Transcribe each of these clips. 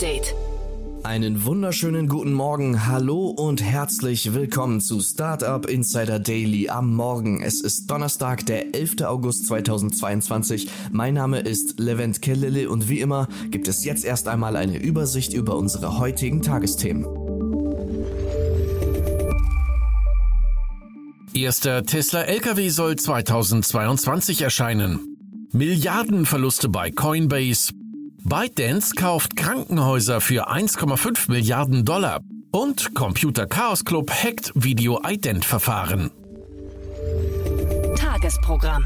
Update. Einen wunderschönen guten Morgen, hallo und herzlich willkommen zu Startup Insider Daily am Morgen. Es ist Donnerstag, der 11. August 2022. Mein Name ist Levent Kellele und wie immer gibt es jetzt erst einmal eine Übersicht über unsere heutigen Tagesthemen. Erster Tesla LKW soll 2022 erscheinen. Milliardenverluste bei Coinbase. ByteDance kauft Krankenhäuser für 1,5 Milliarden Dollar. Und Computer Chaos Club hackt Video-Ident-Verfahren. Tagesprogramm.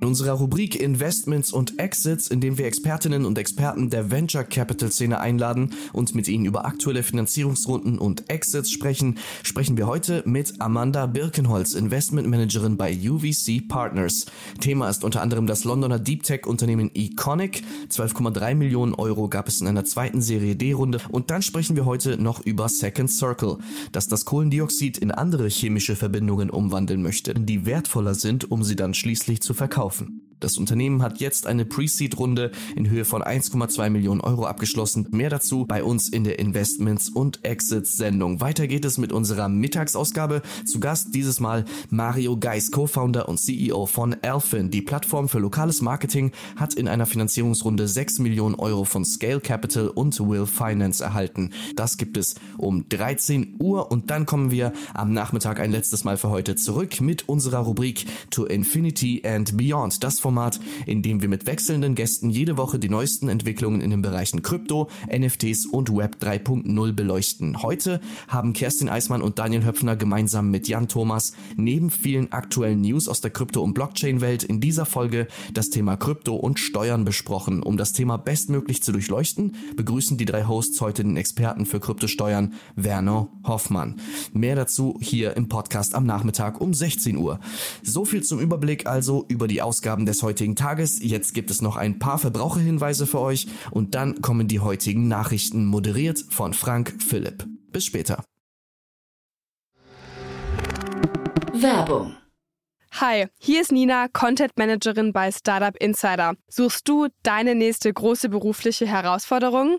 In unserer Rubrik Investments und Exits, in dem wir Expertinnen und Experten der Venture Capital Szene einladen und mit ihnen über aktuelle Finanzierungsrunden und Exits sprechen, sprechen wir heute mit Amanda Birkenholz, Investment Managerin bei UVC Partners. Thema ist unter anderem das Londoner Deep Tech Unternehmen Econic. 12,3 Millionen Euro gab es in einer zweiten Serie D-Runde und dann sprechen wir heute noch über Second Circle, das das Kohlendioxid in andere chemische Verbindungen umwandeln möchte, die wertvoller sind, um sie dann schließlich zu verkaufen laufen. Das Unternehmen hat jetzt eine Pre-Seed-Runde in Höhe von 1,2 Millionen Euro abgeschlossen. Mehr dazu bei uns in der Investments und Exits Sendung. Weiter geht es mit unserer Mittagsausgabe. Zu Gast dieses Mal Mario Geis, Co-Founder und CEO von Elfin. Die Plattform für lokales Marketing hat in einer Finanzierungsrunde 6 Millionen Euro von Scale Capital und Will Finance erhalten. Das gibt es um 13 Uhr und dann kommen wir am Nachmittag ein letztes Mal für heute zurück mit unserer Rubrik To Infinity and Beyond. Das Format, in dem wir mit wechselnden Gästen jede Woche die neuesten Entwicklungen in den Bereichen Krypto, NFTs und Web 3.0 beleuchten. Heute haben Kerstin Eismann und Daniel Höpfner gemeinsam mit Jan Thomas neben vielen aktuellen News aus der Krypto- und Blockchain-Welt in dieser Folge das Thema Krypto und Steuern besprochen. Um das Thema bestmöglich zu durchleuchten, begrüßen die drei Hosts heute den Experten für Kryptosteuern, Werner Hoffmann. Mehr dazu hier im Podcast am Nachmittag um 16 Uhr. So viel zum Überblick also über die Ausgaben des heutigen Tages. Jetzt gibt es noch ein paar Verbraucherhinweise für euch und dann kommen die heutigen Nachrichten moderiert von Frank Philipp. Bis später. Werbung. Hi, hier ist Nina, Content Managerin bei Startup Insider. Suchst du deine nächste große berufliche Herausforderung?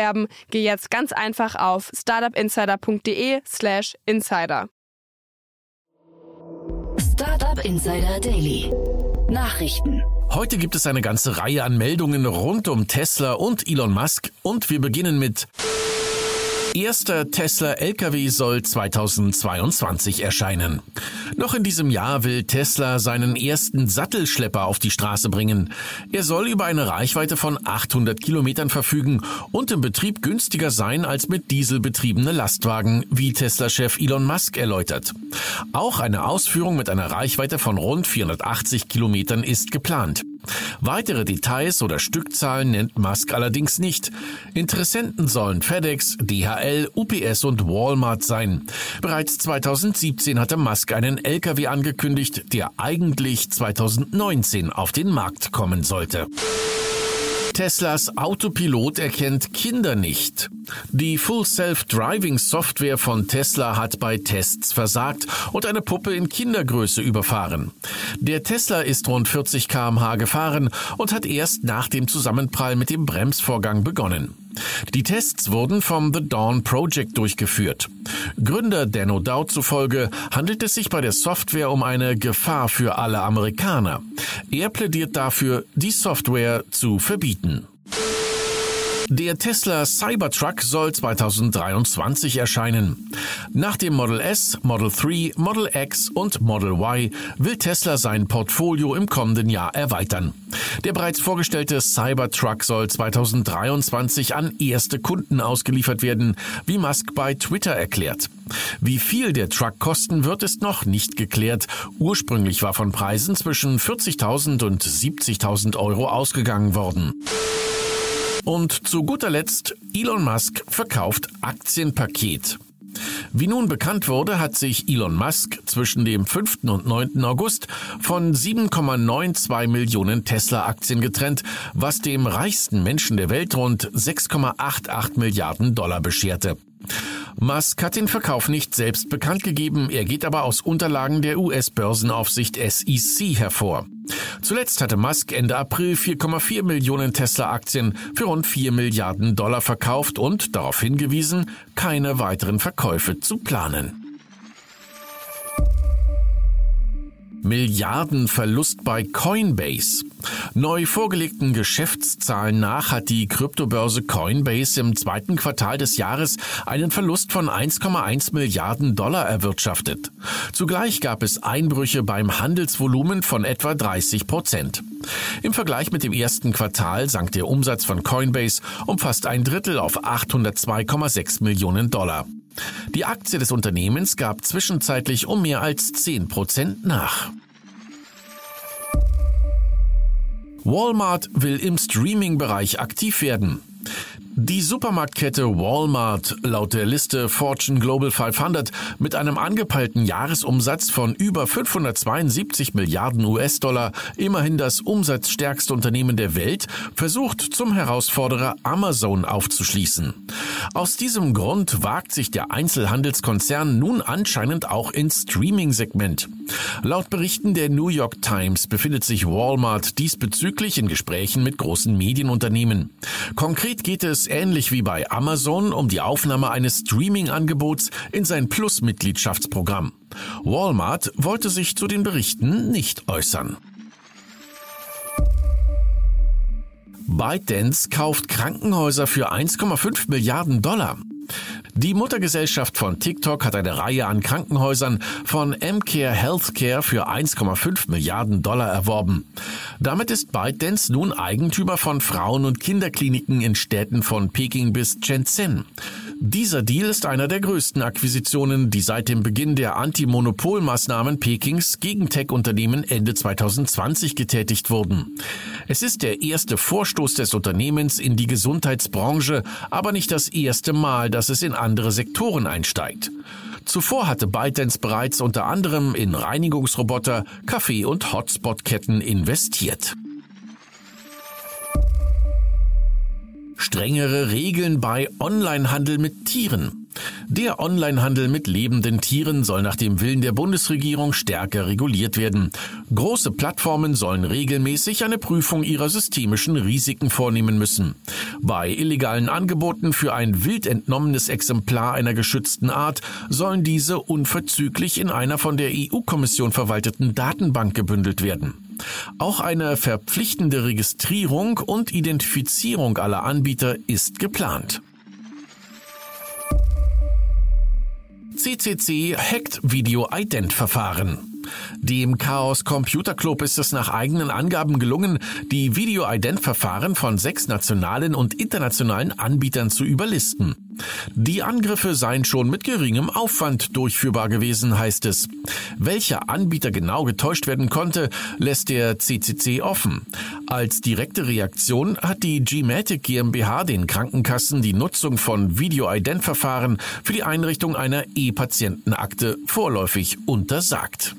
geh jetzt ganz einfach auf startupinsider.de/slash insider. Startup Insider Daily. Nachrichten. Heute gibt es eine ganze Reihe an Meldungen rund um Tesla und Elon Musk und wir beginnen mit Erster Tesla LKW soll 2022 erscheinen. Noch in diesem Jahr will Tesla seinen ersten Sattelschlepper auf die Straße bringen. Er soll über eine Reichweite von 800 Kilometern verfügen und im Betrieb günstiger sein als mit Diesel betriebene Lastwagen, wie Tesla-Chef Elon Musk erläutert. Auch eine Ausführung mit einer Reichweite von rund 480 Kilometern ist geplant. Weitere Details oder Stückzahlen nennt Musk allerdings nicht. Interessenten sollen FedEx, DHL, UPS und Walmart sein. Bereits 2017 hatte Musk einen LKW angekündigt, der eigentlich 2019 auf den Markt kommen sollte. Teslas Autopilot erkennt Kinder nicht. Die Full Self-Driving Software von Tesla hat bei Tests versagt und eine Puppe in Kindergröße überfahren. Der Tesla ist rund 40 kmh gefahren und hat erst nach dem Zusammenprall mit dem Bremsvorgang begonnen. Die Tests wurden vom The Dawn Project durchgeführt. Gründer Dan O'Dowd zufolge handelt es sich bei der Software um eine Gefahr für alle Amerikaner. Er plädiert dafür, die Software zu verbieten. Der Tesla Cybertruck soll 2023 erscheinen. Nach dem Model S, Model 3, Model X und Model Y will Tesla sein Portfolio im kommenden Jahr erweitern. Der bereits vorgestellte Cybertruck soll 2023 an erste Kunden ausgeliefert werden, wie Musk bei Twitter erklärt. Wie viel der Truck kosten wird, ist noch nicht geklärt. Ursprünglich war von Preisen zwischen 40.000 und 70.000 Euro ausgegangen worden. Und zu guter Letzt, Elon Musk verkauft Aktienpaket. Wie nun bekannt wurde, hat sich Elon Musk zwischen dem 5. und 9. August von 7,92 Millionen Tesla-Aktien getrennt, was dem reichsten Menschen der Welt rund 6,88 Milliarden Dollar bescherte. Musk hat den Verkauf nicht selbst bekannt gegeben, er geht aber aus Unterlagen der US-Börsenaufsicht SEC hervor. Zuletzt hatte Musk Ende April 4,4 Millionen Tesla-Aktien für rund 4 Milliarden Dollar verkauft und darauf hingewiesen, keine weiteren Verkäufe zu planen. Milliardenverlust bei Coinbase. Neu vorgelegten Geschäftszahlen nach hat die Kryptobörse Coinbase im zweiten Quartal des Jahres einen Verlust von 1,1 Milliarden Dollar erwirtschaftet. Zugleich gab es Einbrüche beim Handelsvolumen von etwa 30 Prozent. Im Vergleich mit dem ersten Quartal sank der Umsatz von Coinbase um fast ein Drittel auf 802,6 Millionen Dollar. Die Aktie des Unternehmens gab zwischenzeitlich um mehr als 10 Prozent nach. Walmart will im Streaming-Bereich aktiv werden. Die Supermarktkette Walmart laut der Liste Fortune Global 500 mit einem angepeilten Jahresumsatz von über 572 Milliarden US-Dollar, immerhin das umsatzstärkste Unternehmen der Welt, versucht zum Herausforderer Amazon aufzuschließen. Aus diesem Grund wagt sich der Einzelhandelskonzern nun anscheinend auch ins Streaming-Segment. Laut Berichten der New York Times befindet sich Walmart diesbezüglich in Gesprächen mit großen Medienunternehmen. Konkret geht es ähnlich wie bei Amazon um die Aufnahme eines Streaming-Angebots in sein Plus-Mitgliedschaftsprogramm. Walmart wollte sich zu den Berichten nicht äußern. ByteDance kauft Krankenhäuser für 1,5 Milliarden Dollar. Die Muttergesellschaft von TikTok hat eine Reihe an Krankenhäusern von MCare Healthcare für 1,5 Milliarden Dollar erworben. Damit ist ByteDance nun Eigentümer von Frauen- und Kinderkliniken in Städten von Peking bis Shenzhen. Dieser Deal ist einer der größten Akquisitionen, die seit dem Beginn der Anti-Monopol-Maßnahmen Pekings gegen Tech-Unternehmen Ende 2020 getätigt wurden. Es ist der erste Vorstoß des Unternehmens in die Gesundheitsbranche, aber nicht das erste Mal, dass es in andere Sektoren einsteigt. Zuvor hatte ByteDance bereits unter anderem in Reinigungsroboter, Kaffee- und Hotspot-Ketten investiert. Strengere Regeln bei Onlinehandel mit Tieren. Der Onlinehandel mit lebenden Tieren soll nach dem Willen der Bundesregierung stärker reguliert werden. Große Plattformen sollen regelmäßig eine Prüfung ihrer systemischen Risiken vornehmen müssen. Bei illegalen Angeboten für ein wild entnommenes Exemplar einer geschützten Art sollen diese unverzüglich in einer von der EU-Kommission verwalteten Datenbank gebündelt werden. Auch eine verpflichtende Registrierung und Identifizierung aller Anbieter ist geplant. CCC hackt Video-Ident-Verfahren. Dem Chaos Computer Club ist es nach eigenen Angaben gelungen, die Video-Ident-Verfahren von sechs nationalen und internationalen Anbietern zu überlisten. Die Angriffe seien schon mit geringem Aufwand durchführbar gewesen, heißt es. Welcher Anbieter genau getäuscht werden konnte, lässt der CCC offen. Als direkte Reaktion hat die Gmatic GmbH den Krankenkassen die Nutzung von Video-Ident-Verfahren für die Einrichtung einer E-Patientenakte vorläufig untersagt.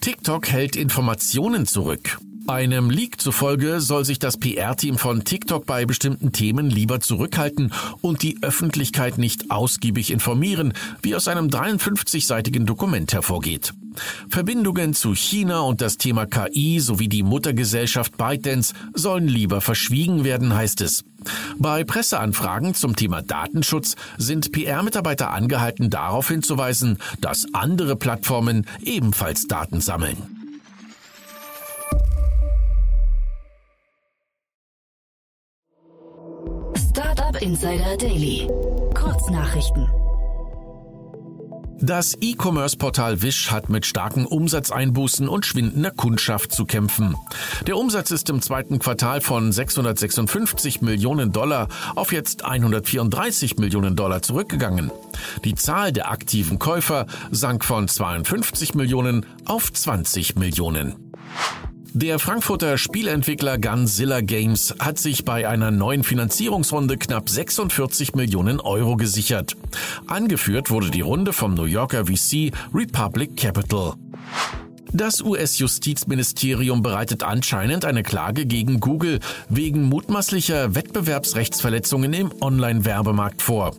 TikTok hält Informationen zurück. Einem Leak zufolge soll sich das PR-Team von TikTok bei bestimmten Themen lieber zurückhalten und die Öffentlichkeit nicht ausgiebig informieren, wie aus einem 53-seitigen Dokument hervorgeht. Verbindungen zu China und das Thema KI sowie die Muttergesellschaft ByteDance sollen lieber verschwiegen werden, heißt es. Bei Presseanfragen zum Thema Datenschutz sind PR-Mitarbeiter angehalten, darauf hinzuweisen, dass andere Plattformen ebenfalls Daten sammeln. Insider Daily. Kurznachrichten. Das E-Commerce-Portal Wish hat mit starken Umsatzeinbußen und schwindender Kundschaft zu kämpfen. Der Umsatz ist im zweiten Quartal von 656 Millionen Dollar auf jetzt 134 Millionen Dollar zurückgegangen. Die Zahl der aktiven Käufer sank von 52 Millionen auf 20 Millionen. Der Frankfurter Spielentwickler Gunzilla Games hat sich bei einer neuen Finanzierungsrunde knapp 46 Millionen Euro gesichert. Angeführt wurde die Runde vom New Yorker VC Republic Capital. Das US-Justizministerium bereitet anscheinend eine Klage gegen Google wegen mutmaßlicher Wettbewerbsrechtsverletzungen im Online-Werbemarkt vor.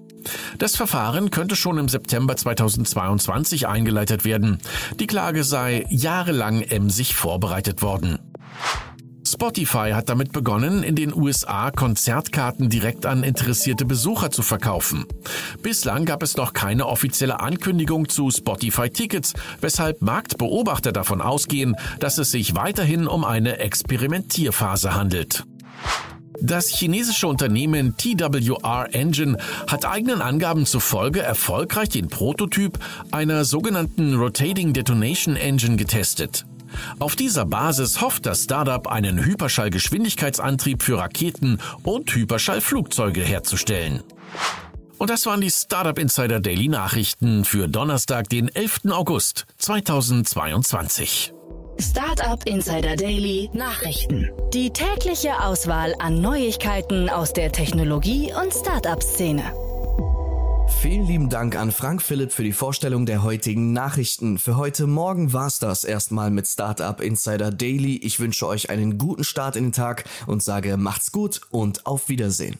Das Verfahren könnte schon im September 2022 eingeleitet werden. Die Klage sei jahrelang emsig vorbereitet worden. Spotify hat damit begonnen, in den USA Konzertkarten direkt an interessierte Besucher zu verkaufen. Bislang gab es noch keine offizielle Ankündigung zu Spotify Tickets, weshalb Marktbeobachter davon ausgehen, dass es sich weiterhin um eine Experimentierphase handelt. Das chinesische Unternehmen TWR Engine hat eigenen Angaben zufolge erfolgreich den Prototyp einer sogenannten Rotating Detonation Engine getestet. Auf dieser Basis hofft das Startup einen Hyperschallgeschwindigkeitsantrieb für Raketen und Hyperschallflugzeuge herzustellen. Und das waren die Startup Insider Daily Nachrichten für Donnerstag, den 11. August 2022. Startup Insider Daily Nachrichten. Die tägliche Auswahl an Neuigkeiten aus der Technologie- und Startup-Szene. Vielen lieben Dank an Frank Philipp für die Vorstellung der heutigen Nachrichten. Für heute Morgen war's das erstmal mit Startup Insider Daily. Ich wünsche euch einen guten Start in den Tag und sage macht's gut und auf Wiedersehen.